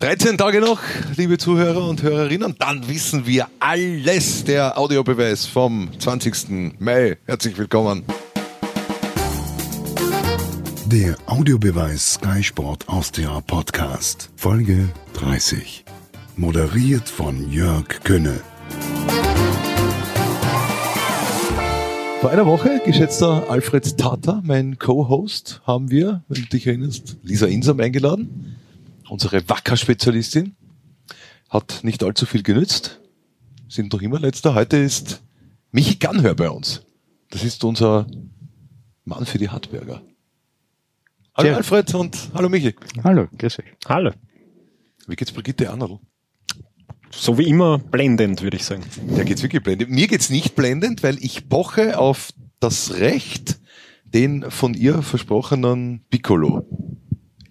13 Tage noch, liebe Zuhörer und Hörerinnen, dann wissen wir alles. Der Audiobeweis vom 20. Mai. Herzlich willkommen. Der Audiobeweis Sky Sport Austria Podcast, Folge 30. Moderiert von Jörg Könne. Vor einer Woche, geschätzter Alfred Tata, mein Co-Host, haben wir, wenn du dich erinnerst, Lisa Insam eingeladen unsere Wacker-Spezialistin. Hat nicht allzu viel genützt. Sind doch immer letzter. Heute ist Michi Gannhör bei uns. Das ist unser Mann für die Hartberger. Hallo Sehr. Alfred und hallo Michi. Hallo, grüß euch. Hallo. Wie geht's Brigitte Annerl? So wie immer blendend, würde ich sagen. Der geht's wirklich blendend. Mir geht's nicht blendend, weil ich poche auf das Recht, den von ihr versprochenen Piccolo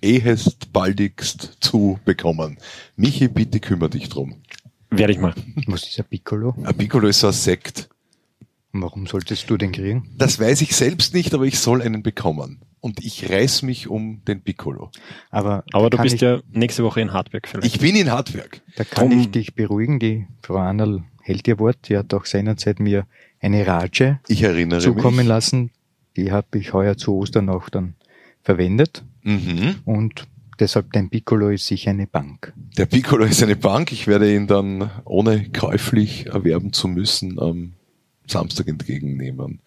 ehest baldigst zu bekommen. Michi, bitte kümmere dich drum. Werde ich mal. Was ist ein Piccolo? Ein Piccolo ist ein Sekt. Warum solltest du den kriegen? Das weiß ich selbst nicht, aber ich soll einen bekommen. Und ich reiß mich um den Piccolo. Aber, aber du bist ich, ja nächste Woche in Hartberg vielleicht. Ich bin in Hartberg. Da kann Drum, ich dich beruhigen. Die Frau Annal hält ihr Wort. Die hat auch seinerzeit mir eine Rage ich erinnere zukommen mich. lassen. Die habe ich heuer zu Ostern auch dann verwendet. Mhm. Und deshalb dein Piccolo ist sicher eine Bank. Der Piccolo ist eine Bank. Ich werde ihn dann, ohne käuflich erwerben zu müssen, am Samstag entgegennehmen.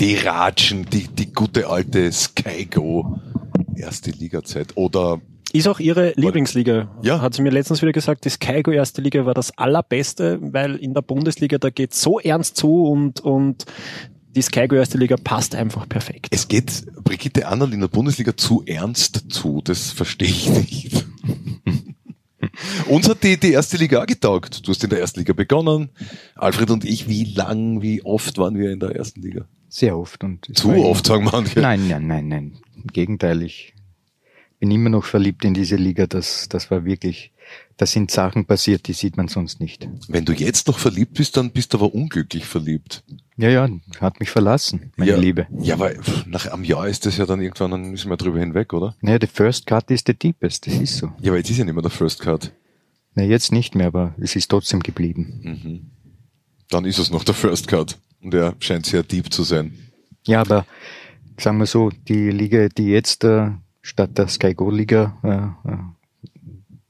Die Ratschen, die, die gute alte Sky Go erste Liga-Zeit oder ist auch ihre Lieblingsliga. Ja. Hat sie mir letztens wieder gesagt, die Sky Go erste Liga war das allerbeste, weil in der Bundesliga da geht so ernst zu und, und die Skygo erste Liga passt einfach perfekt. Es geht Brigitte Annerl in der Bundesliga zu ernst zu, das verstehe ich nicht. Uns hat die, die erste Liga auch getaugt. Du hast in der ersten Liga begonnen. Alfred und ich, wie lang, wie oft waren wir in der ersten Liga? Sehr oft. Und zu oft, sagen manche. Nein, nein, nein, nein. Im Gegenteil, ich bin immer noch verliebt in diese Liga. Das, das war wirklich, da sind Sachen passiert, die sieht man sonst nicht. Wenn du jetzt noch verliebt bist, dann bist du aber unglücklich verliebt. Ja, ja, hat mich verlassen, meine ja, Liebe. Ja, aber nach einem Jahr ist das ja dann irgendwann, dann müssen wir drüber hinweg, oder? Naja, the first cut is the deepest, das ist so. Ja, aber jetzt ist ja nicht mehr der first cut. Na, jetzt nicht mehr, aber es ist trotzdem geblieben. Mhm. Dann ist es noch der first cut. Und er scheint sehr deep zu sein. Ja, aber sagen wir so, die Liga, die jetzt äh, statt der Sky Go Liga äh, äh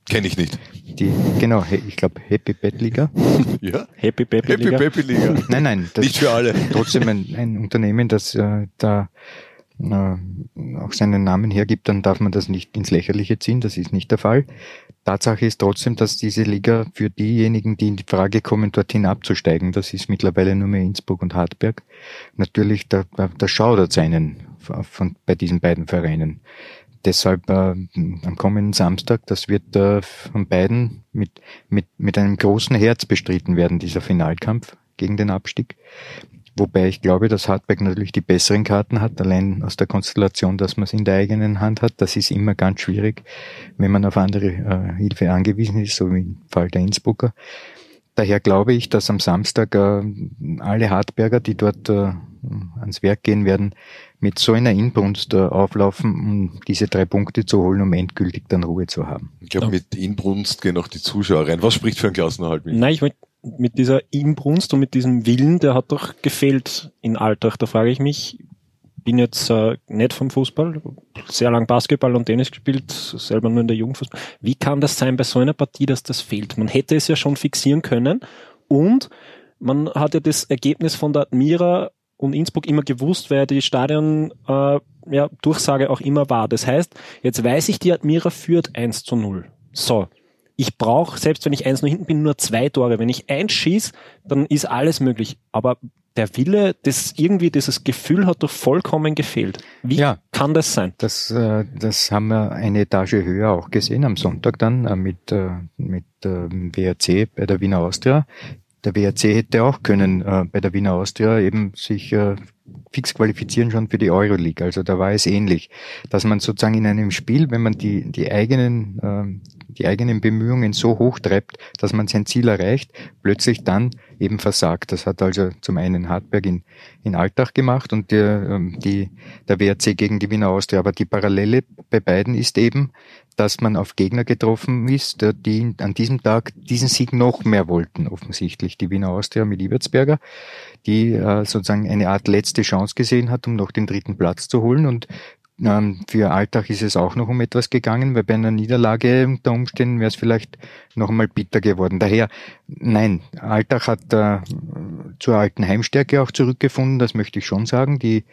Kenne ich nicht. Die, genau, ich glaube Happy Bad Liga. ja? Happy Baby Happy Liga. Baby Liga. Nein, nein. Das nicht für alle. Trotzdem ein, ein Unternehmen, das äh, da äh, auch seinen Namen hergibt, dann darf man das nicht ins Lächerliche ziehen. Das ist nicht der Fall. Tatsache ist trotzdem, dass diese Liga für diejenigen, die in die Frage kommen, dorthin abzusteigen, das ist mittlerweile nur mehr Innsbruck und Hartberg, natürlich, da, da schaudert es einen von, bei diesen beiden Vereinen deshalb äh, am kommenden Samstag, das wird äh, von beiden mit, mit, mit einem großen Herz bestritten werden, dieser Finalkampf gegen den Abstieg. Wobei ich glaube, dass Hartberg natürlich die besseren Karten hat, allein aus der Konstellation, dass man es in der eigenen Hand hat. Das ist immer ganz schwierig, wenn man auf andere äh, Hilfe angewiesen ist, so wie im Fall der Innsbrucker. Daher glaube ich, dass am Samstag äh, alle Hartberger, die dort äh, ans Werk gehen werden, mit so einer Inbrunst auflaufen, um diese drei Punkte zu holen, um endgültig dann Ruhe zu haben. Ich glaube, mit Inbrunst gehen auch die Zuschauer rein. Was spricht für einen Klassenerhalt? Mit? Nein, ich meine, mit dieser Inbrunst und mit diesem Willen, der hat doch gefehlt in Alltag. Da frage ich mich, bin jetzt äh, nicht vom Fußball, sehr lang Basketball und Tennis gespielt, selber nur in der Jugendfußball. Wie kann das sein bei so einer Partie, dass das fehlt? Man hätte es ja schon fixieren können und man hat ja das Ergebnis von der Admira und Innsbruck immer gewusst, wer die Stadion äh, ja, Durchsage auch immer war. Das heißt, jetzt weiß ich, die Admira führt 1 zu 0. So. Ich brauche, selbst wenn ich 1 0 hinten bin, nur zwei Tore. Wenn ich eins schieß, dann ist alles möglich. Aber der Wille, das irgendwie dieses Gefühl hat doch vollkommen gefehlt. Wie ja, kann das sein? Das, äh, das haben wir eine Etage höher auch gesehen am Sonntag dann äh, mit, äh, mit ähm, WRC bei der Wiener Austria. Der WRC hätte auch können äh, bei der Wiener Austria eben sich äh, fix qualifizieren schon für die Euroleague. Also da war es ähnlich, dass man sozusagen in einem Spiel, wenn man die, die eigenen, äh, die eigenen Bemühungen so hoch treibt, dass man sein Ziel erreicht, plötzlich dann eben versagt. Das hat also zum einen Hartberg in, in Alltag gemacht und der, ähm, die, der WRC gegen die Wiener Austria. Aber die Parallele bei beiden ist eben, dass man auf Gegner getroffen ist, die an diesem Tag diesen Sieg noch mehr wollten, offensichtlich. Die Wiener Austria mit Ibertsberger, die äh, sozusagen eine Art letzte Chance gesehen hat, um noch den dritten Platz zu holen. Und ähm, für Alltag ist es auch noch um etwas gegangen, weil bei einer Niederlage unter Umständen wäre es vielleicht noch einmal bitter geworden. Daher, nein, Alltag hat äh, zur alten Heimstärke auch zurückgefunden, das möchte ich schon sagen. Die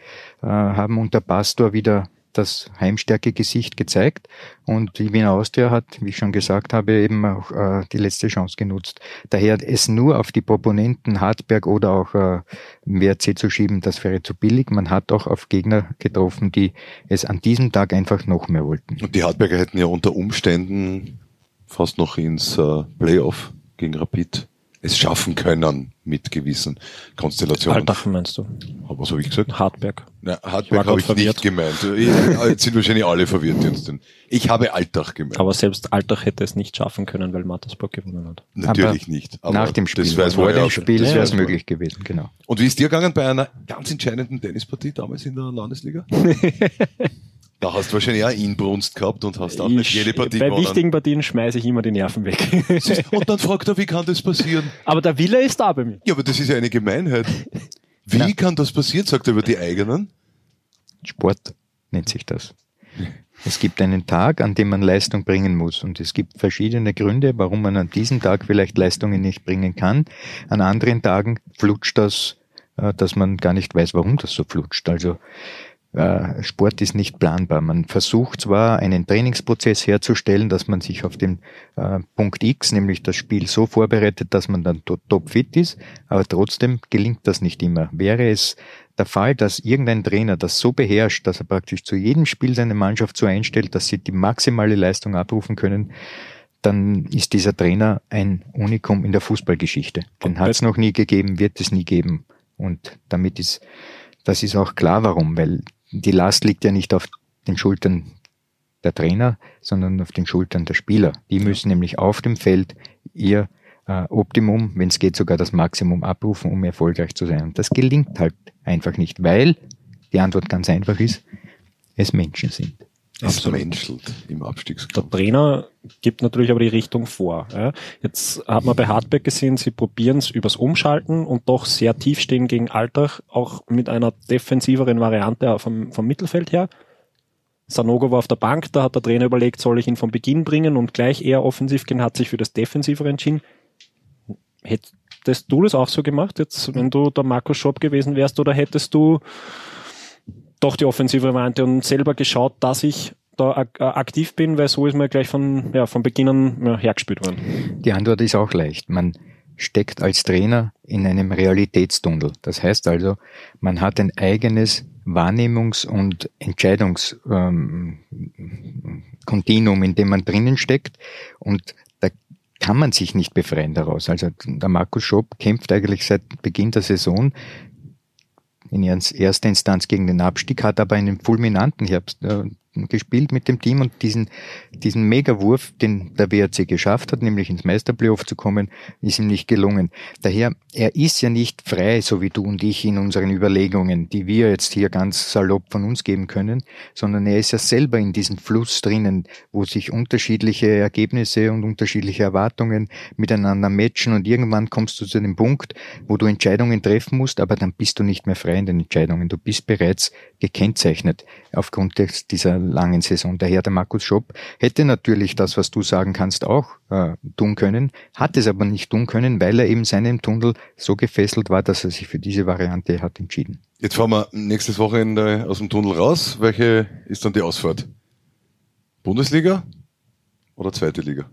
äh, haben unter Pastor wieder das Heimstärke-Gesicht gezeigt. Und die Wiener Austria hat, wie ich schon gesagt habe, eben auch äh, die letzte Chance genutzt. Daher es nur auf die Proponenten Hartberg oder auch äh, WRC zu schieben, das wäre zu billig. Man hat auch auf Gegner getroffen, die es an diesem Tag einfach noch mehr wollten. Und die Hartberger hätten ja unter Umständen fast noch ins äh, Playoff gegen Rapid es schaffen können mit gewissen Konstellationen. Altach meinst du? Was habe ich gesagt? Hartberg. Na, Hartberg habe ich verwirrt. nicht gemeint. Jetzt sind wahrscheinlich alle verwirrt jetzt. Ich habe Altach gemeint. Aber selbst Altach hätte es nicht schaffen können, weil Mattersburg gewonnen hat. Natürlich aber nicht. Aber nach dem Spiel. Das weiß vor dem Spiel wäre es möglich gewesen, genau. Und wie ist dir gegangen bei einer ganz entscheidenden Tennispartie damals in der Landesliga? Da hast du wahrscheinlich auch Inbrunst gehabt und hast auch ich, nicht jede Partie Bei gewonnen. wichtigen Partien schmeiße ich immer die Nerven weg. und dann fragt er, wie kann das passieren? Aber der Wille ist da bei mir. Ja, aber das ist ja eine Gemeinheit. Wie Na. kann das passieren, sagt er über die eigenen? Sport nennt sich das. Es gibt einen Tag, an dem man Leistung bringen muss. Und es gibt verschiedene Gründe, warum man an diesem Tag vielleicht Leistungen nicht bringen kann. An anderen Tagen flutscht das, äh, dass man gar nicht weiß, warum das so flutscht. Also Sport ist nicht planbar. Man versucht zwar einen Trainingsprozess herzustellen, dass man sich auf den äh, Punkt X, nämlich das Spiel, so vorbereitet, dass man dann topfit ist, aber trotzdem gelingt das nicht immer. Wäre es der Fall, dass irgendein Trainer das so beherrscht, dass er praktisch zu jedem Spiel seine Mannschaft so einstellt, dass sie die maximale Leistung abrufen können, dann ist dieser Trainer ein Unikum in der Fußballgeschichte. Den hat es noch nie gegeben, wird es nie geben. Und damit ist, das ist auch klar warum, weil die Last liegt ja nicht auf den Schultern der Trainer, sondern auf den Schultern der Spieler. Die müssen nämlich auf dem Feld ihr äh, Optimum, wenn es geht, sogar das Maximum abrufen, um erfolgreich zu sein. Und das gelingt halt einfach nicht, weil die Antwort ganz einfach ist, es Menschen sind. Es menschelt im Abstiegskampf. Der Trainer gibt natürlich aber die Richtung vor. Ja. Jetzt hat man bei Hartberg gesehen, sie probieren es übers Umschalten und doch sehr tief stehen gegen Alltag, auch mit einer defensiveren Variante vom, vom Mittelfeld her. Sanogo war auf der Bank, da hat der Trainer überlegt, soll ich ihn vom Beginn bringen und gleich eher offensiv gehen, hat sich für das Defensivere entschieden. Hättest du das auch so gemacht, jetzt, wenn du der Markus Schopp gewesen wärst, oder hättest du doch die offensive Variante und selber geschaut, dass ich da äh, aktiv bin, weil so ist mir gleich von, ja, von Beginn an ja, hergespielt worden. Die Antwort ist auch leicht. Man steckt als Trainer in einem Realitätstunnel. Das heißt also, man hat ein eigenes Wahrnehmungs- und Entscheidungskontinuum, ähm, in dem man drinnen steckt und da kann man sich nicht befreien daraus. Also der Markus Schopp kämpft eigentlich seit Beginn der Saison in erster Instanz gegen den Abstieg, hat aber einen fulminanten Herbst äh, gespielt mit dem Team und diesen, diesen Megawurf, den der WRC geschafft hat, nämlich ins Meisterplayoff zu kommen, ist ihm nicht gelungen. Daher, er ist ja nicht frei, so wie du und ich in unseren Überlegungen, die wir jetzt hier ganz salopp von uns geben können, sondern er ist ja selber in diesem Fluss drinnen, wo sich unterschiedliche Ergebnisse und unterschiedliche Erwartungen miteinander matchen und irgendwann kommst du zu dem Punkt, wo du Entscheidungen treffen musst, aber dann bist du nicht mehr frei in den Entscheidungen. Du bist bereits gekennzeichnet aufgrund dieser langen Saison. Daher der Markus Schopp hätte natürlich das, was du sagen kannst, auch äh, tun können, hat es aber nicht tun können, weil er eben seinem Tunnel so gefesselt war, dass er sich für diese Variante hat entschieden. Jetzt fahren wir nächstes Wochenende aus dem Tunnel raus. Welche ist dann die Ausfahrt? Bundesliga oder zweite Liga?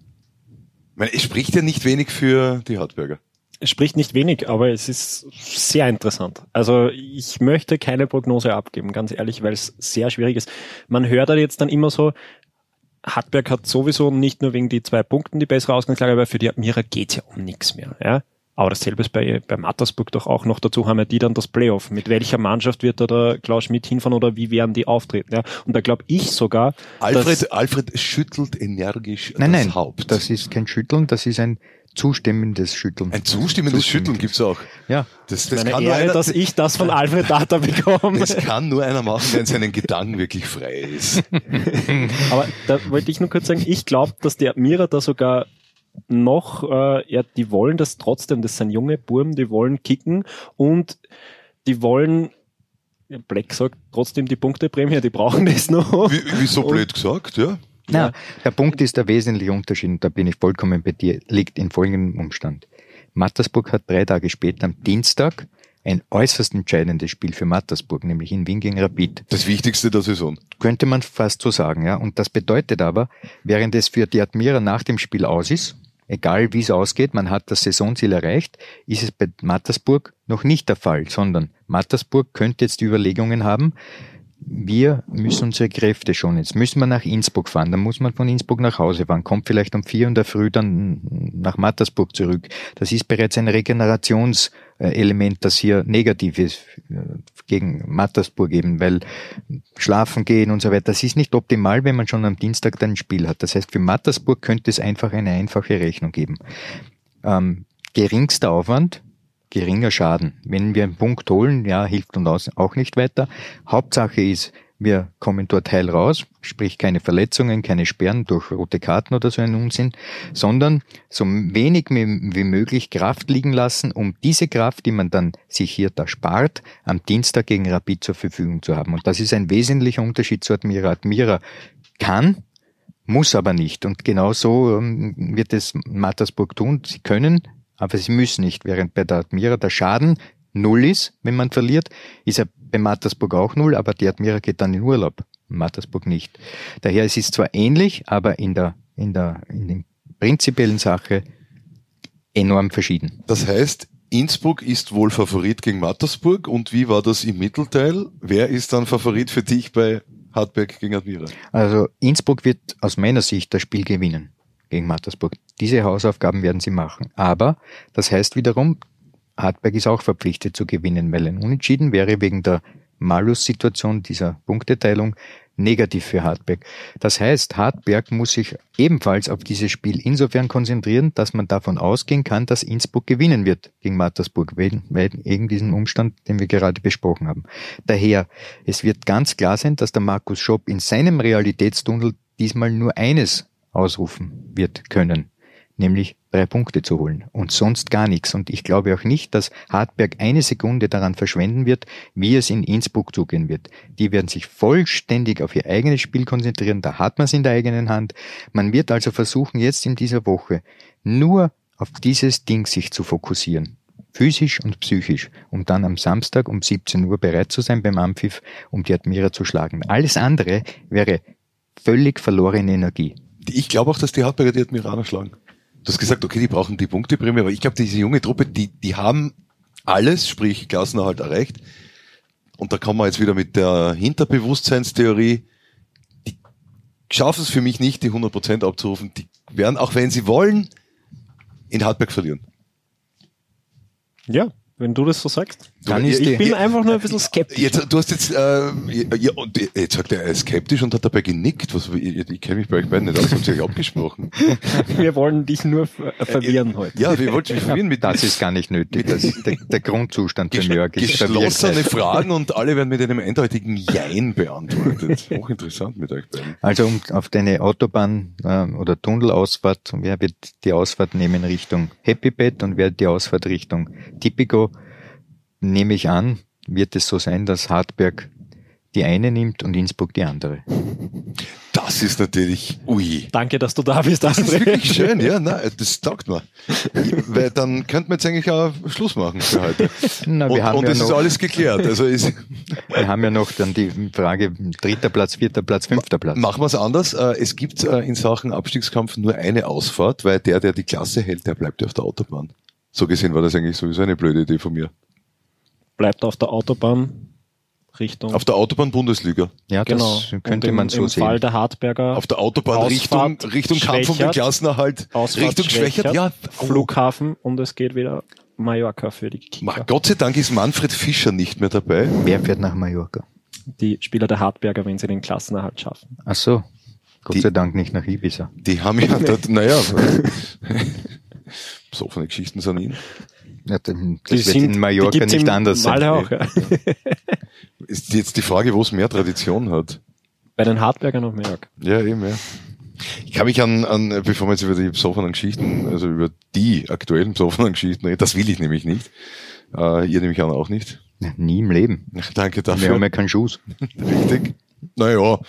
Ich meine, es spricht ja nicht wenig für die Hartberger spricht nicht wenig, aber es ist sehr interessant. Also ich möchte keine Prognose abgeben, ganz ehrlich, weil es sehr schwierig ist. Man hört halt jetzt dann immer so, Hartberg hat sowieso nicht nur wegen die zwei Punkten die bessere Ausgangslage, aber für die Admira geht's ja um nichts mehr. Ja? Aber dasselbe ist bei, bei Mattersburg doch auch noch. Dazu haben ja die dann das Playoff. Mit welcher Mannschaft wird da der Klaus Schmidt hinfahren oder wie werden die auftreten? Ja? Und da glaube ich sogar. Alfred, Alfred schüttelt energisch Nein, das nein, Haupt. das ist kein Schütteln, das ist ein zustimmendes Schütteln. Ein zustimmendes Schütteln gibt's auch. Ja, Das, das, kann nur Ehre, einer, dass ich das von Alfred Data bekomme. das kann nur einer machen, der in seinen Gedanken wirklich frei ist. Aber da wollte ich nur kurz sagen, ich glaube, dass der Admira da sogar noch, äh, ja, die wollen das trotzdem, das sind junge Burm, die wollen kicken und die wollen, Black sagt trotzdem die Punkteprämie, die brauchen das noch. Wie, wie so blöd gesagt, ja. Na, der Punkt ist, der wesentliche Unterschied, und da bin ich vollkommen bei dir, liegt in folgendem Umstand. Mattersburg hat drei Tage später am Dienstag ein äußerst entscheidendes Spiel für Mattersburg, nämlich in Wien gegen Rapid. Das Wichtigste der Saison. Könnte man fast so sagen, ja. Und das bedeutet aber, während es für die Admira nach dem Spiel aus ist, egal wie es ausgeht, man hat das Saisonziel erreicht, ist es bei Mattersburg noch nicht der Fall, sondern Mattersburg könnte jetzt die Überlegungen haben, wir müssen unsere Kräfte schonen. Jetzt müssen wir nach Innsbruck fahren. Dann muss man von Innsbruck nach Hause fahren. Kommt vielleicht um vier in der Früh dann nach Mattersburg zurück. Das ist bereits ein Regenerationselement, das hier negativ ist gegen Mattersburg eben, weil schlafen gehen und so weiter. Das ist nicht optimal, wenn man schon am Dienstag dann ein Spiel hat. Das heißt, für Mattersburg könnte es einfach eine einfache Rechnung geben. Ähm, geringster Aufwand, geringer Schaden. Wenn wir einen Punkt holen, ja, hilft uns auch nicht weiter. Hauptsache ist, wir kommen dort heil raus, sprich keine Verletzungen, keine Sperren durch rote Karten oder so ein Unsinn, sondern so wenig wie wie möglich Kraft liegen lassen, um diese Kraft, die man dann sich hier da spart, am Dienstag gegen Rapid zur Verfügung zu haben. Und das ist ein wesentlicher Unterschied zu Admira. Admira kann, muss aber nicht. Und genau so ähm, wird es Mattersburg tun. Sie können, aber sie müssen nicht. Während bei der Admira der Schaden null ist, wenn man verliert, ist er bei Mattersburg auch null, aber die Admira geht dann in Urlaub. Mattersburg nicht. Daher es ist zwar ähnlich, aber in der, in der, in der prinzipiellen Sache enorm verschieden. Das heißt, Innsbruck ist wohl Favorit gegen Mattersburg. Und wie war das im Mittelteil? Wer ist dann Favorit für dich bei Hartberg gegen Admira? Also Innsbruck wird aus meiner Sicht das Spiel gewinnen gegen Mattersburg. Diese Hausaufgaben werden sie machen. Aber das heißt wiederum, Hartberg ist auch verpflichtet zu gewinnen, weil ein Unentschieden wäre wegen der Malus-Situation dieser Punkteteilung negativ für Hartberg. Das heißt, Hartberg muss sich ebenfalls auf dieses Spiel insofern konzentrieren, dass man davon ausgehen kann, dass Innsbruck gewinnen wird gegen Mattersburg, wegen, diesem Umstand, den wir gerade besprochen haben. Daher, es wird ganz klar sein, dass der Markus Schopp in seinem Realitätstunnel diesmal nur eines ausrufen wird können, nämlich drei Punkte zu holen und sonst gar nichts. Und ich glaube auch nicht, dass Hartberg eine Sekunde daran verschwenden wird, wie es in Innsbruck zugehen wird. Die werden sich vollständig auf ihr eigenes Spiel konzentrieren, da hat man es in der eigenen Hand. Man wird also versuchen, jetzt in dieser Woche nur auf dieses Ding sich zu fokussieren. Physisch und psychisch, um dann am Samstag um 17 Uhr bereit zu sein beim Ampfiff, um die Admira zu schlagen. Alles andere wäre völlig verlorene Energie. Ich glaube auch, dass die Hartberger die Admiraner schlagen. Du hast gesagt, okay, die brauchen die Punkteprämie, aber ich glaube, diese junge Truppe, die, die haben alles, sprich Klassenerhalt erreicht. Und da kommen wir jetzt wieder mit der Hinterbewusstseinstheorie. Die schaffen es für mich nicht, die 100% abzurufen. Die werden, auch wenn sie wollen, in Hartberg verlieren. Ja, wenn du das so sagst. Dann Ja, ist Ich die, bin einfach nur ein bisschen skeptisch. Jetzt, du hast jetzt, äh, ja, und jetzt sagt er, er ist skeptisch und hat dabei genickt. Was, ich, ich kenne mich bei euch beiden nicht aus, habt ihr euch abgesprochen? Wir wollen dich nur ver- äh, verwirren heute. Ja, wir wollten mich verwirren mit das ist gar nicht nötig. Das ist der, der Grundzustand für Jörg. ist geschlossene. Fragen und alle werden mit einem eindeutigen Jein beantwortet. Hochinteressant mit euch beiden. Also um auf deine Autobahn äh, oder Tunnelausfahrt, wer wird die Ausfahrt nehmen Richtung Happy Bed und wer die Ausfahrt Richtung Tipico, nehme ich an, wird es so sein, dass Hartberg die eine nimmt und Innsbruck die andere. Das ist natürlich, ui. Danke, dass du da bist, Das ist wirklich schön, ja, nein, das taugt mir. Weil dann könnten wir jetzt eigentlich auch Schluss machen für heute. Na, und wir haben und ja es ist noch- alles geklärt. Also ist, Wir haben ja noch dann die Frage dritter Platz, vierter Platz, fünfter Platz. machen wir es anders. Äh, Es gibt äh, in Sachen Abstiegskampf nur eine Ausfahrt, weil der, der die Klasse hält, der bleibt ja auf der Autobahn. So gesehen war das eigentlich sowieso eine blöde Idee von mir. Bleibt auf der Autobahn Richtung. Auf der Autobahn Bundesliga. Ja, genau. das könnte im, man so im sehen. Fall der Hartberger Auf der Autobahn Richtung, Ausfahrt Richtung Kampf um den. Klassenerhalt. Ausfahrt Richtung Schwächert, ja. Oh, Flughafen und es geht wieder Mallorca für die Ma- Kicker. Gott sei Dank ist Manfred Fischer nicht mehr dabei. Wer fährt nach Mallorca? Die Spieler der Hartberger, wenn sie den Klassenerhalt schaffen. Ach so. Gott Die- sei Dank nicht nach Ibiza. Die haben ja dort, naja, so offene Geschichten sind ihn. Ja, dann- Die das wird sind- in die Mallorca nicht anders sein. Auch, ja. Ist jetzt die Frage, wo es mehr Tradition hat. Bei den Hartbergern auf Mallorca. Ja, eben, ja. Ich kann mich an, an, bevor wir jetzt über die besoffenen Geschichten, also über die aktuellen besoffenen Geschichten reden, das will ich nämlich nicht. Äh, ihr nämlich auch nicht. Nie im Leben. Danke Wir dafür. haben ja keinen Schuss. Richtig. Naja,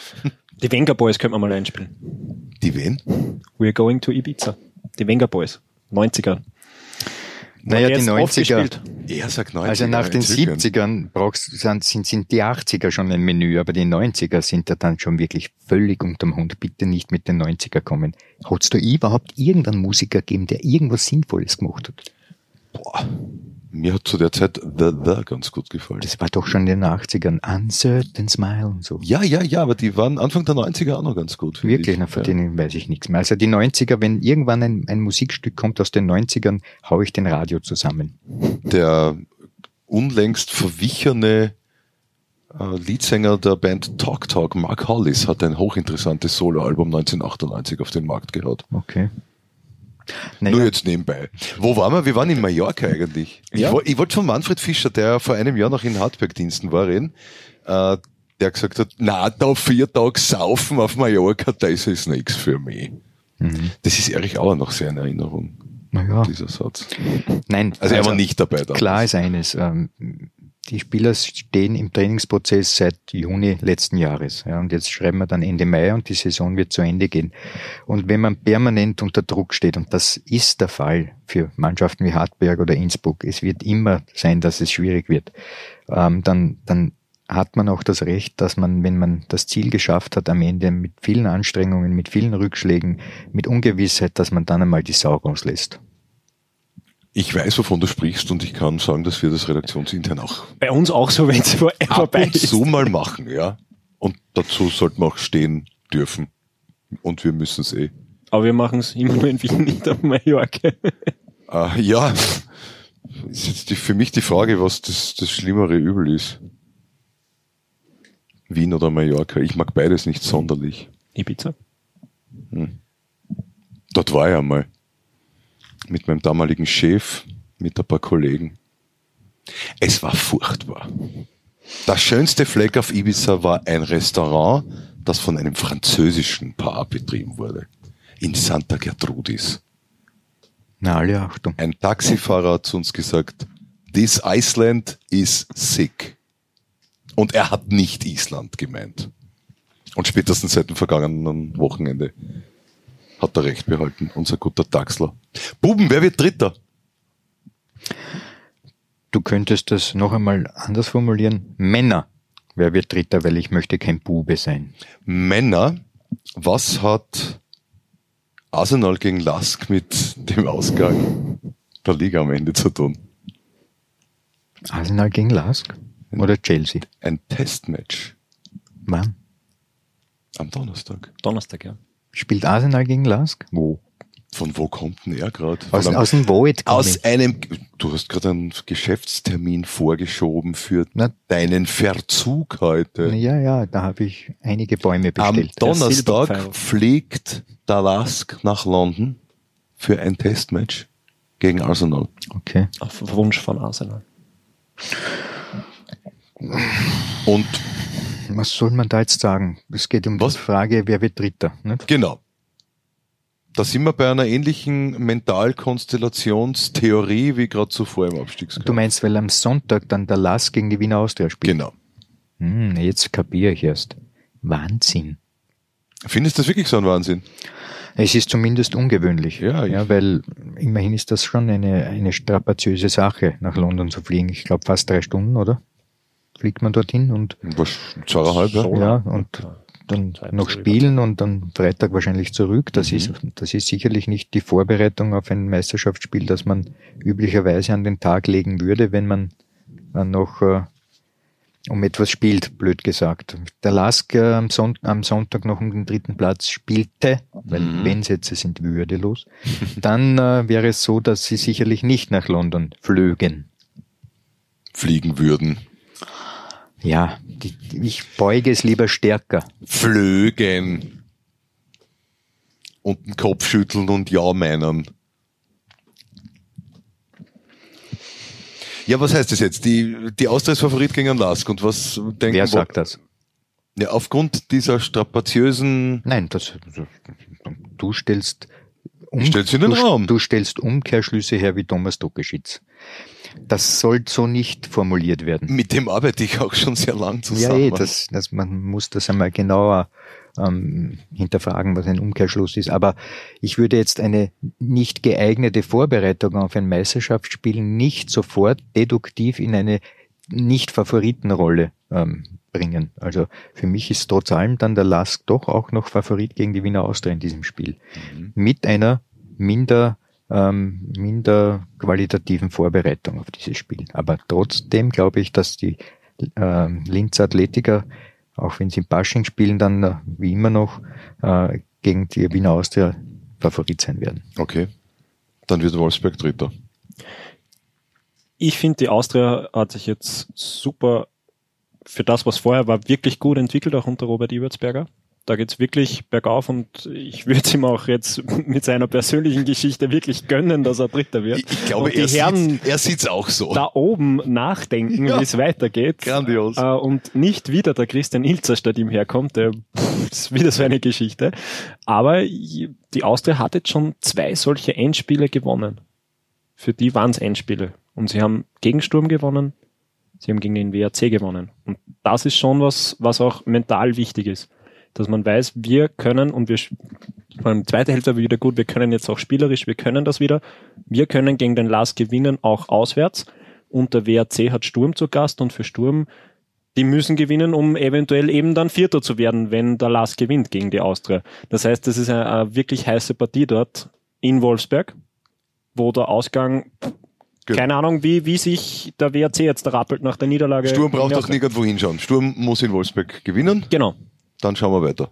Die Wenger Boys könnte man mal einspielen. die wen? We're going to Ibiza. Die Wenger Boys. 90er. Naja, die Jetzt oft 90er. gespielt. Er sagt 90. Also nach den entzückend. 70ern brauchst, sind, sind, sind die 80er schon ein Menü, aber die 90er sind ja dann schon wirklich völlig unterm Hund. Bitte nicht mit den 90er kommen. Hat es da überhaupt irgendeinen Musiker gegeben, der irgendwas Sinnvolles gemacht hat? Boah. Mir hat zu der Zeit The The ganz gut gefallen. Das war doch schon in den 80ern. Uncertain Smile und so. Ja, ja, ja, aber die waren Anfang der 90er auch noch ganz gut. Wirklich, ich. na, von ja. denen weiß ich nichts mehr. Also die 90er, wenn irgendwann ein, ein Musikstück kommt aus den 90ern, hau ich den Radio zusammen. Der unlängst verwichene äh, Leadsänger der Band Talk Talk, Mark Hollis, hat ein hochinteressantes Soloalbum 1998 auf den Markt gehaut. Okay. Nur Naja, jetzt nebenbei. Wo waren wir? Wir waren in Mallorca eigentlich. Ja. Ich, woll- ich wollte von Manfred Fischer, der vor einem Jahr noch in Hartberg-Diensten war, reden, äh, der gesagt hat, na, da vier Tage saufen auf Mallorca, das ist nichts für mich. mhm. Das ist Erich Auer noch sehr in Erinnerung, naja. dieser Satz. nein. Also er war nicht dabei da. Klar ist eines, ähm, die Spieler stehen im Trainingsprozess seit Juni letzten Jahres. Ja, und jetzt schreiben wir dann Ende Mai und die Saison wird zu Ende gehen. Und wenn man permanent unter Druck steht, und das ist der Fall für Mannschaften wie Hartberg oder Innsbruck, es wird immer sein, dass es schwierig wird, ähm, dann, dann hat man auch das Recht, dass man, wenn man das Ziel geschafft hat, am Ende mit vielen Anstrengungen, mit vielen Rückschlägen, mit Ungewissheit, dass man dann einmal die Sau rauslässt. Ich weiß, wovon du sprichst und ich kann sagen, dass wir das redaktionsintern auch Bei uns auch so, wenn es vorbei und ist. zu mal machen, ja. Und dazu sollten wir auch stehen dürfen. Und wir müssen es eh. Aber wir machen es immer in Wien, nicht auf Mallorca. Äh, ja, ist jetzt die, für mich die Frage, was das, das schlimmere Übel ist. Wien oder Mallorca. Ich mag beides nicht sonderlich. Ibiza. Dort war ich einmal. Mit meinem damaligen Chef, mit ein paar Kollegen. Es war furchtbar. Das schönste Fleck auf Ibiza war ein Restaurant, das von einem französischen Paar betrieben wurde. In Santa Gertrudis. Na, alle Achtung. Ein Taxifahrer hat zu uns gesagt, this Iceland is sick. Und er hat nicht Island gemeint. Und spätestens seit dem vergangenen Wochenende hat er recht behalten, unser guter Taxler. Buben, wer wird Dritter? Du könntest das noch einmal anders formulieren. Männer. Wer wird Dritter, weil ich möchte kein Bube sein. Männer, was hat Arsenal gegen Lask mit dem Ausgang der Liga am Ende zu tun? Arsenal gegen Lask oder Chelsea? Ein Testmatch Wann? am Donnerstag. Donnerstag, ja. Spielt Arsenal gegen Lask? Wo? Von wo kommt denn er gerade? Aus, einem- aus dem komm Aus ich. einem, du hast gerade einen Geschäftstermin vorgeschoben für Na- deinen Verzug heute. Ja, ja, da habe ich einige Bäume Am bestellt. Donnerstag Silberpfeil. fliegt der Lask nach London für ein Testmatch gegen Arsenal. Okay. Auf Wunsch von Arsenal. Und Was soll man da jetzt sagen? Es geht um Was? die Frage, wer wird Dritter? Nicht? genau. Da sind wir bei einer ähnlichen Mentalkonstellationstheorie wie gerade zuvor im Abstiegskampf. Du meinst, weil am Sonntag dann der Lask gegen die Wiener Austria spielt? Genau. Hm, jetzt kapiere ich erst. Wahnsinn. Findest du das wirklich so ein Wahnsinn? Es ist zumindest ungewöhnlich. Ja, ja weil immerhin ist das schon eine, eine strapaziöse Sache, nach London zu fliegen. Ich glaube fast drei Stunden, oder? Fliegt man dorthin und Was, zweieinhalb, ja? Ja, und dann noch spielen und dann Freitag wahrscheinlich zurück. Das Mhm. ist, das ist sicherlich nicht die Vorbereitung auf ein Meisterschaftsspiel, das man üblicherweise an den Tag legen würde, wenn man dann noch äh, um etwas spielt, blöd gesagt. Der Lask äh, am, Son am, Sonntag noch um den dritten Platz spielte, weil Mhm. Wenn-Sätze sind würdelos, dann äh, wäre es so, dass sie sicherlich nicht nach London flögen. Fliegen würden. Ja, die, ich beuge es lieber stärker. Flögen. Und den Kopf schütteln und Ja meinen. Ja, was heißt das jetzt? Die, die Austria ist Favorit gegen Lask und was denken Wer sagt das? Ja, aufgrund dieser strapaziösen, Nein, das, du stellst, um, Ich stell's in den du, Raum. du stellst Umkehrschlüsse her wie Thomas Dokeschitz. Das soll so nicht formuliert werden. mit dem arbeite ich auch schon sehr lang Ja, zusammen. eh, das, das, man muss das einmal genauer ähm, hinterfragen, was ein Umkehrschluss ist. Aber ich würde jetzt eine nicht geeignete Vorbereitung auf ein Meisterschaftsspiel nicht sofort deduktiv in eine Nicht-Favoritenrolle ähm, bringen. Also für mich ist trotz allem dann der Lask doch auch noch Favorit gegen die Wiener Austria in diesem Spiel. Mhm. Mit einer minder ähm, minder qualitativen Vorbereitung auf dieses Spiel. Aber trotzdem glaube ich, dass die ähm, Linzer Athletiker, auch wenn sie im Pasching spielen, dann äh, wie immer noch äh, gegen die Wiener Austria Favorit sein werden. Okay. Dann wird Wolfsberg Dritter. Ich finde, die Austria hat sich jetzt super für das, was vorher war, wirklich gut entwickelt, auch unter Robert Ibertsberger. Da geht's wirklich bergauf und ich würde es ihm auch jetzt mit seiner persönlichen Geschichte wirklich gönnen, dass er Dritter wird. Ich, ich glaube, er Herren sieht er sieht's auch so. da oben nachdenken, Ja. wie es weitergeht. Grandios. Äh, und nicht wieder der Christian Ilzer statt ihm herkommt, der, pff, ist wieder so eine Geschichte. Aber die Austria hat jetzt schon zwei solche Endspiele gewonnen. Für die waren es Endspiele. Und sie haben gegen Sturm gewonnen, sie haben gegen den WRC gewonnen. Und das ist schon was, was auch mental wichtig ist. Dass man weiß, wir können und wir, vor allem zweite Hälfte wieder gut, wir können jetzt auch spielerisch, wir können das wieder. Wir können gegen den Lars gewinnen, auch auswärts. Und der WRC hat Sturm zu Gast und für Sturm, die müssen gewinnen, um eventuell eben dann Vierter zu werden, wenn der Lars gewinnt gegen die Austria. Das heißt, das ist eine, eine wirklich heiße Partie dort in Wolfsberg, wo der Ausgang. Keine Ahnung, wie, wie sich der WRC jetzt da rappelt nach der Niederlage. Sturm braucht Austria. nirgendwo hinschauen. Sturm muss in Wolfsberg gewinnen, Genau. dann schauen wir weiter.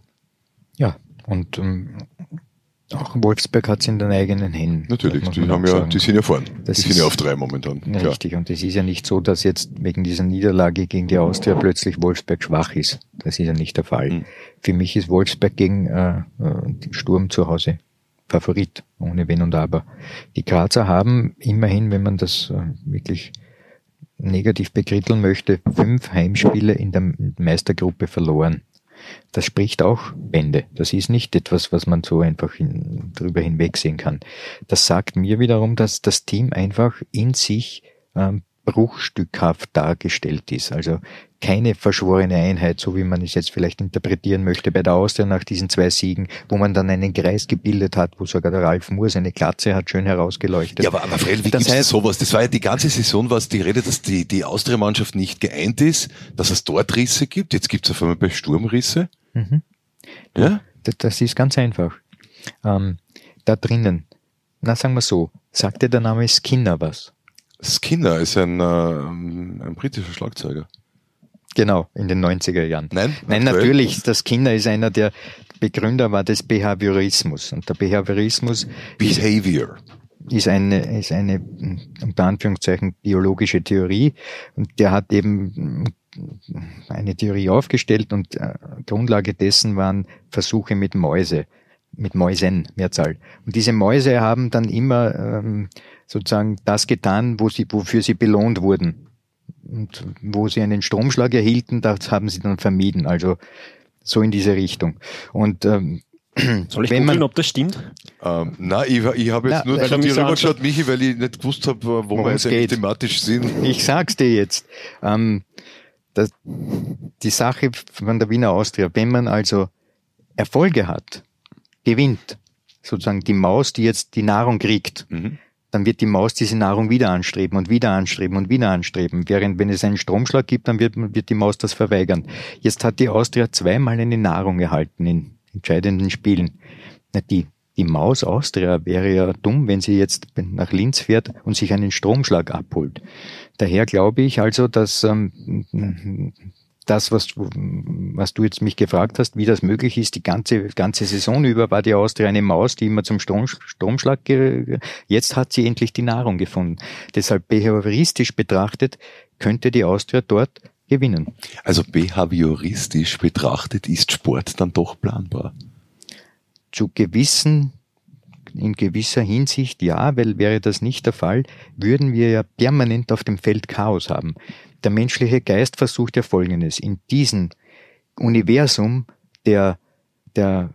Ja, und ähm, auch Wolfsberg hat es in den eigenen Händen. Natürlich, die, haben auch ja, die sind ja vorn. Das die sind ja ist- auf drei momentan. Klar. Richtig, und es ist ja nicht so, dass jetzt wegen dieser Niederlage gegen die Austria plötzlich Wolfsberg schwach ist. Das ist ja nicht der Fall. Mhm. Für mich ist Wolfsberg gegen äh, äh, Sturm zu Hause Favorit, ohne Wenn und Aber. Die Grazer haben immerhin, wenn man das äh, wirklich negativ bekritteln möchte, fünf Heimspiele in der Meistergruppe verloren. Das spricht auch Bände. Das ist nicht etwas, was man so einfach hin, drüber hinwegsehen kann. Das sagt mir wiederum, dass das Team einfach in sich ähm, bruchstückhaft dargestellt ist. Also keine verschworene Einheit, so wie man es jetzt vielleicht interpretieren möchte bei der Austria nach diesen zwei Siegen, wo man dann einen Kreis gebildet hat, wo sogar der Ralf Moore seine Glatze hat schön herausgeleuchtet. Ja, aber, aber Fred, wie Das heißt- sowas? Das war ja die ganze Saison, was die Rede, dass die, die Austria-Mannschaft nicht geeint ist, dass es dort Risse gibt. Jetzt gibt's auf einmal bei Sturm Risse. Mhm. Ja? Das, das ist ganz einfach. Ähm, da drinnen, na sagen wir so, sagt dir der Name Skinner was? Skinner ist ein, äh, ein britischer Schlagzeuger. Genau, in den 90er Jahren. Nein? Nein, natürlich, das Skinner ist einer der Begründer war des Behaviorismus. Und der Behaviorismus Behavior. ist eine, ist eine, unter Anführungszeichen, biologische Theorie. Und der hat eben eine Theorie aufgestellt und äh, Grundlage dessen waren Versuche mit Mäuse, mit Mäusen, Mehrzahl. Und diese Mäuse haben dann immer ähm, sozusagen das getan, wo sie, wofür sie belohnt wurden. Und wo sie einen Stromschlag erhielten, das haben sie dann vermieden. Also so in diese Richtung. Und ähm, Soll ich wenn googeln, man, ob das stimmt? Ähm, nein, ich, ich habe jetzt Na, nur zu dir rübergeschaut, Michi, weil ich nicht gewusst habe, wo Worum wir es jetzt geht. thematisch sind. Ich sag's dir jetzt. Ähm, das, die Sache von der Wiener Austria, wenn man also Erfolge hat, gewinnt, sozusagen die Maus, die jetzt die Nahrung kriegt, Mhm. dann wird die Maus diese Nahrung wieder anstreben und wieder anstreben und wieder anstreben. Während wenn es einen Stromschlag gibt, dann wird, wird die Maus das verweigern. Jetzt hat die Austria zweimal eine Nahrung erhalten in entscheidenden Spielen. Die die Maus Austria wäre ja dumm, wenn sie jetzt nach Linz fährt und sich einen Stromschlag abholt. Daher glaube ich also, dass ähm, das, was, was du jetzt mich gefragt hast, wie das möglich ist, die ganze, ganze Saison über war die Austria eine Maus, die immer zum Strom, Stromschlag, jetzt hat sie endlich die Nahrung gefunden. Deshalb behavioristisch betrachtet könnte die Austria dort gewinnen. Also behavioristisch betrachtet ist Sport dann doch planbar. Zu gewissen in gewisser Hinsicht ja, weil wäre das nicht der Fall, würden wir ja permanent auf dem Feld Chaos haben. Der menschliche Geist versucht ja Folgendes. In diesem Universum der, der,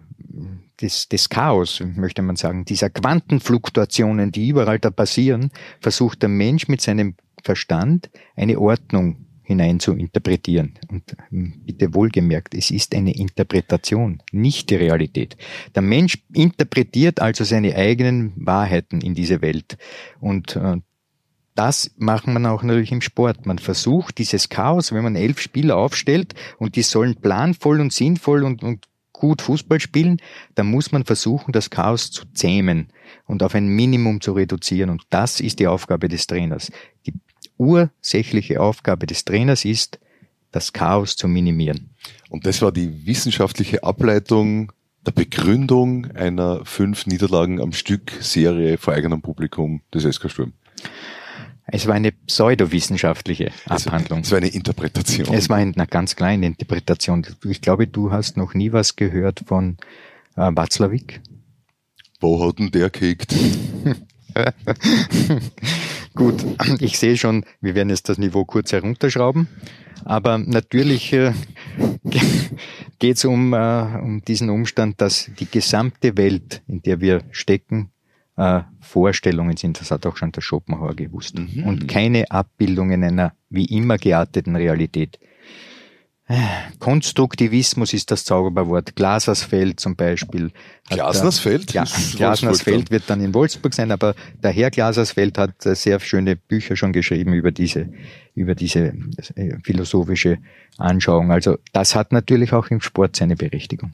des, des Chaos, möchte man sagen, dieser Quantenfluktuationen, die überall da passieren, versucht der Mensch mit seinem Verstand eine Ordnung hinein zu interpretieren. Und ähm, bitte wohlgemerkt, es ist eine Interpretation, nicht die Realität. Der Mensch interpretiert also seine eigenen Wahrheiten in diese Welt. Und äh, das macht man auch natürlich im Sport. Man versucht dieses Chaos, wenn man elf Spieler aufstellt und die sollen planvoll und sinnvoll und, und gut Fußball spielen, dann muss man versuchen, das Chaos zu zähmen und auf ein Minimum zu reduzieren. Und das ist die Aufgabe des Trainers. Die ursächliche Aufgabe des Trainers ist, das Chaos zu minimieren. Und das war die wissenschaftliche Ableitung der Begründung einer fünf Niederlagen am Stück Serie vor eigenem Publikum des SK Sturm. Es war eine pseudowissenschaftliche Abhandlung. Es war eine Interpretation. Es war eine ganz kleine Interpretation. Ich glaube, du hast noch nie was gehört von äh, Watzlawick. Wo hat denn der gekickt? Gut, ich sehe schon, wir werden jetzt das Niveau kurz herunterschrauben. Aber natürlich äh, geht es um, äh, um diesen Umstand, dass die gesamte Welt, in der wir stecken, äh, Vorstellungen sind. Das hat auch schon der Schopenhauer gewusst. Mhm. Und keine Abbildungen einer wie immer gearteten Realität. Konstruktivismus ist das Zauberwort. Glasersfeld zum Beispiel. Glasnersfeld? Ja, Glasnersfeld wird dann in Wolfsburg sein, aber der Herr Glasersfeld hat sehr schöne Bücher schon geschrieben über diese, über diese äh, philosophische Anschauung. Also das hat natürlich auch im Sport seine Berechtigung.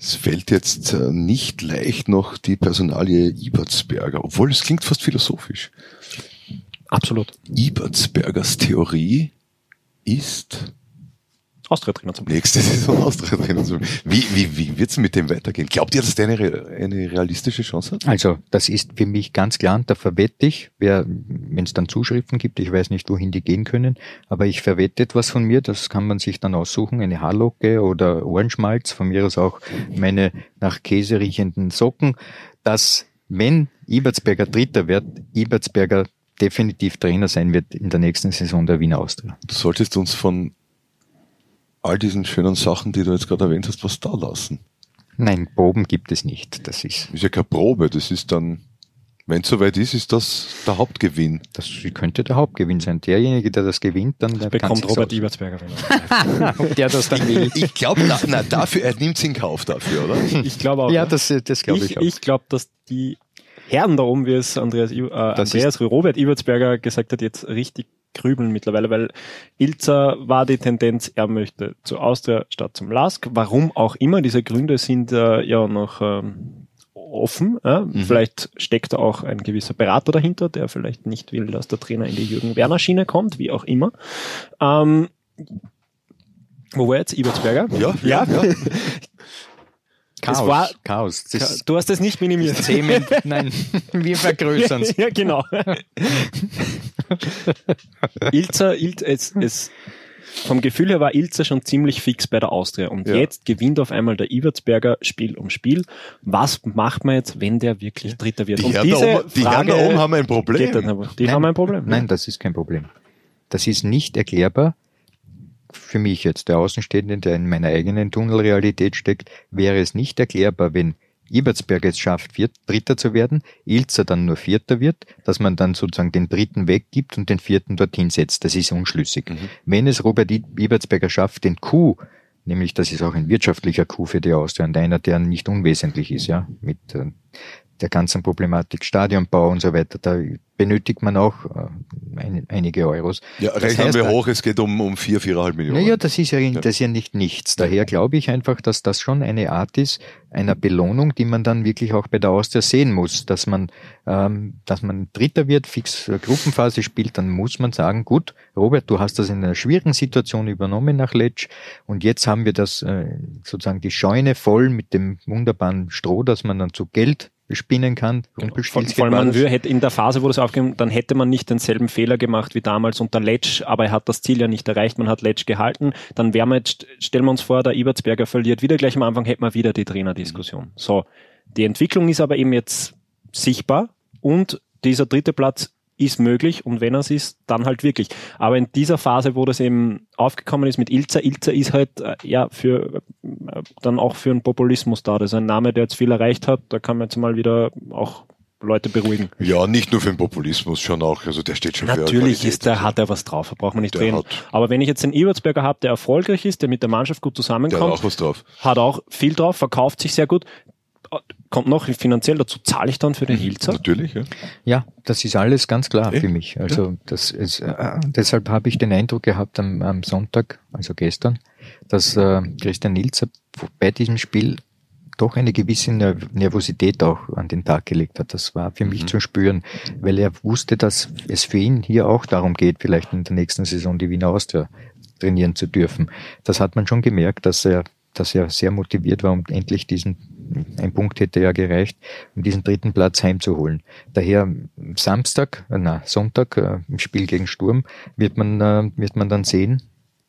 Es fällt jetzt äh, nicht leicht noch die Personalie Ibertsberger, obwohl es klingt fast philosophisch. Absolut. Ibertsbergers Theorie ist Austria-Trainer zum Nächste Saison Austria-Trainer zum Wie, wie, wie wird's mit dem weitergehen? Glaubt ihr, dass der eine, eine realistische Chance hat? Also, das ist für mich ganz klar, und da verwette ich, wer, wenn es dann Zuschriften gibt, ich weiß nicht, wohin die gehen können, aber ich verwette etwas von mir, das kann man sich dann aussuchen, eine Haarlocke oder Ohrenschmalz, von mir aus auch meine nach Käse riechenden Socken, dass wenn Ibertsberger Dritter wird, Ibertsberger definitiv Trainer sein wird in der nächsten Saison der Wiener Austria. Du solltest uns von all diesen schönen Sachen, die du jetzt gerade erwähnt hast, was da lassen. Nein, Proben gibt es nicht. Das ist. Ist ja keine Probe, das ist dann, wenn es soweit ist, ist das der Hauptgewinn. Das könnte der Hauptgewinn sein. Derjenige, der das gewinnt, dann das bekommt Robert Ibertsberger. Ob der das dann will. Ich glaube, na, na, dafür, er nimmt es in Kauf dafür, oder? Ich glaube auch. Ja, das, das glaube ich, ich auch. Ich glaube, dass die Herren darum, wie es Andreas, äh, Andreas Robert Ibertsberger gesagt hat, jetzt richtig grübeln mittlerweile, weil Ilzer war die Tendenz, er möchte zu Austria statt zum Lask. Warum auch immer, diese Gründe sind äh, ja noch ähm, offen. Äh? Mhm. Vielleicht steckt auch ein gewisser Berater dahinter, der vielleicht nicht will, dass der Trainer in die Jürgen-Werner-Schiene kommt, wie auch immer. Ähm, wo war jetzt? Ibertsberger? Ja, ja. ja. Chaos. War, Chaos. Das du hast es nicht minimiert. Themen, nein, wir vergrößern es. ja, genau. Ilzer, Ilzer es, es, vom Gefühl her war Ilzer schon ziemlich fix bei der Austria. Und ja. jetzt gewinnt auf einmal der Iwertsberger Spiel um Spiel. Was macht man jetzt, wenn der wirklich Dritter wird? Die, und Herren, diese da oben, die Frage Herren da oben haben ein Problem. Dann, die nein, haben ein Problem. Nein, das ist kein Problem. Das ist nicht erklärbar für mich jetzt, der Außenstehende, der in meiner eigenen Tunnelrealität steckt, wäre es nicht erklärbar, wenn Ibertsberg es schafft, Viert, Dritter zu werden, Ilzer dann nur Vierter wird, dass man dann sozusagen den Dritten weggibt und den Vierten dorthin setzt. Das ist unschlüssig. Mhm. Wenn es Robert Ibertsberger schafft, den Coup, nämlich das ist auch ein wirtschaftlicher Coup für die Austria und einer, der nicht unwesentlich ist, ja, mit äh, der ganzen Problematik Stadionbau und so weiter, da benötigt man auch äh, ein, einige Euros. Ja, Das rechnen heißt, wir da- hoch, es geht um, um vier, viereinhalb Millionen. Naja, das ist ja, das ist ja nicht nichts. Daher glaube ich einfach, dass das schon eine Art ist, einer Belohnung, die man dann wirklich auch bei der Austria sehen muss, dass man, ähm, dass man Dritter wird, fix äh, Gruppenphase spielt, dann muss man sagen, gut, Robert, du hast das in einer schwierigen Situation übernommen nach Letsch und jetzt haben wir das äh, sozusagen die Scheune voll mit dem wunderbaren Stroh, dass man dann zu Geld spinnen kann. Vor, Rumpelspiels vor allem, man hätte in der Phase, wo das aufging, dann hätte man nicht denselben Fehler gemacht wie damals unter Letsch, aber er hat das Ziel ja nicht erreicht, man hat Letsch gehalten. Dann wären wir jetzt, stellen wir uns vor, der Ibertsberger verliert wieder gleich am Anfang, hätten wir wieder die Trainerdiskussion. So. Die Entwicklung ist aber eben jetzt sichtbar und dieser dritte Platz ist möglich und wenn er es ist, dann halt wirklich. Aber in dieser Phase, wo das eben aufgekommen ist mit Ilza, Ilza ist halt äh, ja für äh, dann auch für einen Populismus da. Das ist ein Name, der jetzt viel erreicht hat. Da kann man jetzt mal wieder auch Leute beruhigen. Ja, nicht nur für den Populismus, schon auch. Also der steht schon für Natürlich ist der, hat er was drauf, da braucht man nicht Der reden. hat- Aber wenn ich jetzt den Ebertsberger habe, der erfolgreich ist, der mit der Mannschaft gut Der hat zusammenkommt, auch was drauf. hat auch viel drauf, verkauft sich sehr gut, kommt noch finanziell dazu, zahle ich dann für den Hilzer? Natürlich, ja. Ja, das ist alles ganz klar Eh? für mich. Also das ist, äh, deshalb habe ich den Eindruck gehabt am, am Sonntag, also gestern, dass äh, Christian Nilzer bei diesem Spiel doch eine gewisse Ner Nervosität auch an den Tag gelegt hat. Das war für mich zu spüren, weil er wusste, dass es für ihn hier auch darum geht, vielleicht in der nächsten Saison die Wiener Austria trainieren zu dürfen. Das hat man schon gemerkt, dass er, dass er sehr motiviert war, um endlich diesen, ein Punkt hätte ja gereicht, um diesen dritten Platz heimzuholen. Daher Samstag, äh, na, Sonntag äh, im Spiel gegen Sturm wird man, äh, wird man dann sehen,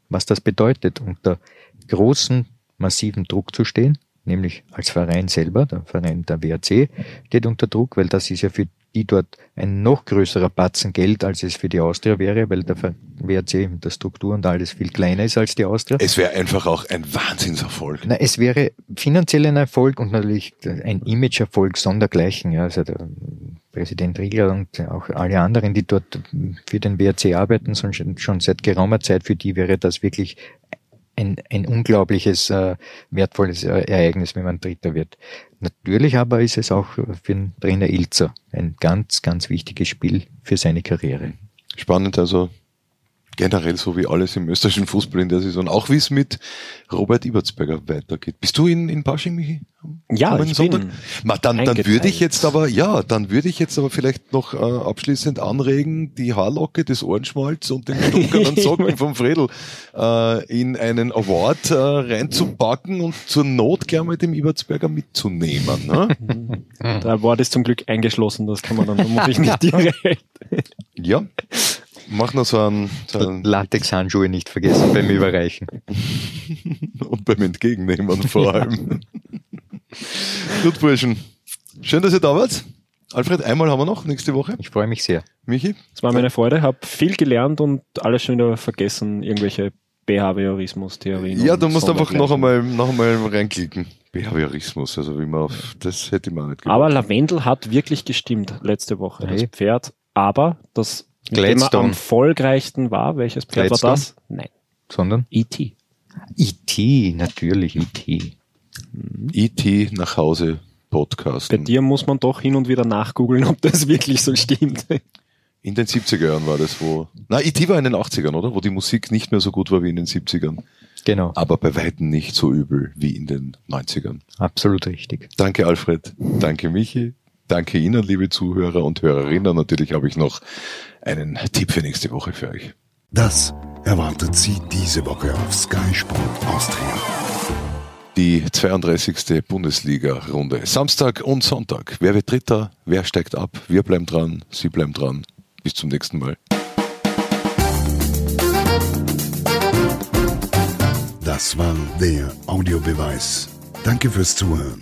was das bedeutet, unter großen, massiven Druck zu stehen, nämlich als Verein selber, der Verein der WRC steht unter Druck, weil das ist ja für die dort ein noch größerer Batzen Geld, als es für die Austria wäre, weil der WRC mit der Struktur und alles viel kleiner ist als die Austria. Es wäre einfach auch ein Wahnsinnserfolg. Na, es wäre finanziell ein Erfolg und natürlich ein Imageerfolg sondergleichen. Ja, also der Präsident Riegler und auch alle anderen, die dort für den WRC arbeiten, schon, schon seit geraumer Zeit, für die wäre das wirklich ein, ein unglaubliches, äh, wertvolles äh, Ereignis, wenn man Dritter wird. Natürlich aber ist es auch für den Trainer Ilzer ein ganz, ganz wichtiges Spiel für seine Karriere. Spannend, also generell so wie alles im österreichischen Fußball in der Saison, auch wie es mit Robert Ibertsberger weitergeht. Bist du in, in Pasching, Michi? Ja, ich Sonntag? bin Ma, dann, dann würde ich jetzt aber, ja, dann würde ich jetzt aber vielleicht noch äh, abschließend anregen, die Haarlocke des Ohrenschmalz und den stunkeren Socken vom Fredel äh, in einen Award äh, reinzupacken und zur Not gleich mal dem Ibertsberger mitzunehmen. Ne? Der Wort ist zum Glück eingeschlossen, das kann man dann, da muss ich nicht direkt. ja. Mach noch so einen, so einen Latex-Handschuhe nicht vergessen beim Überreichen. und beim Entgegennehmen vor allem. Gut, Burschen. Schön, dass ihr da wart. Alfred, einmal haben wir noch nächste Woche. Ich freue mich sehr. Michi? Es war meine Freude, habe viel gelernt und alles schon wieder vergessen, irgendwelche Behaviorismus-Theorien. Ja, du musst einfach noch einmal, noch einmal reinklicken. Behaviorismus, also wie man auf, das hätte man nicht Aber Lavendel hat wirklich gestimmt letzte Woche, das Hey. Pferd. Aber das, mit dem Gladstone. am erfolgreichsten war, welches Pferd war Gladstone? das? Nein, Sondern E.T. E.T., natürlich E.T. E.T. E nach Hause Bei Podcasten. dir muss man doch hin und wieder nachgoogeln, ob das wirklich so stimmt. In den 70er Jahren war das, wo, na, E.T. war in den 80ern, oder? Wo die Musik nicht mehr so gut war wie in den 70ern. Genau, Aber bei Weitem nicht so übel wie in den 90ern. absolut richtig. Danke Alfred, danke Michi, danke Ihnen, liebe Zuhörer und Hörerinnen. Natürlich habe ich noch einen Tipp für nächste Woche für euch. Das erwartet Sie diese Woche auf Sky Sport Austria. Die 32. Bundesliga-Runde. Samstag und Sonntag. Wer wird Dritter? Wer steigt ab? Wir bleiben dran. Sie bleiben dran. Bis zum nächsten Mal. Das war der Audiobeweis. Danke fürs Zuhören.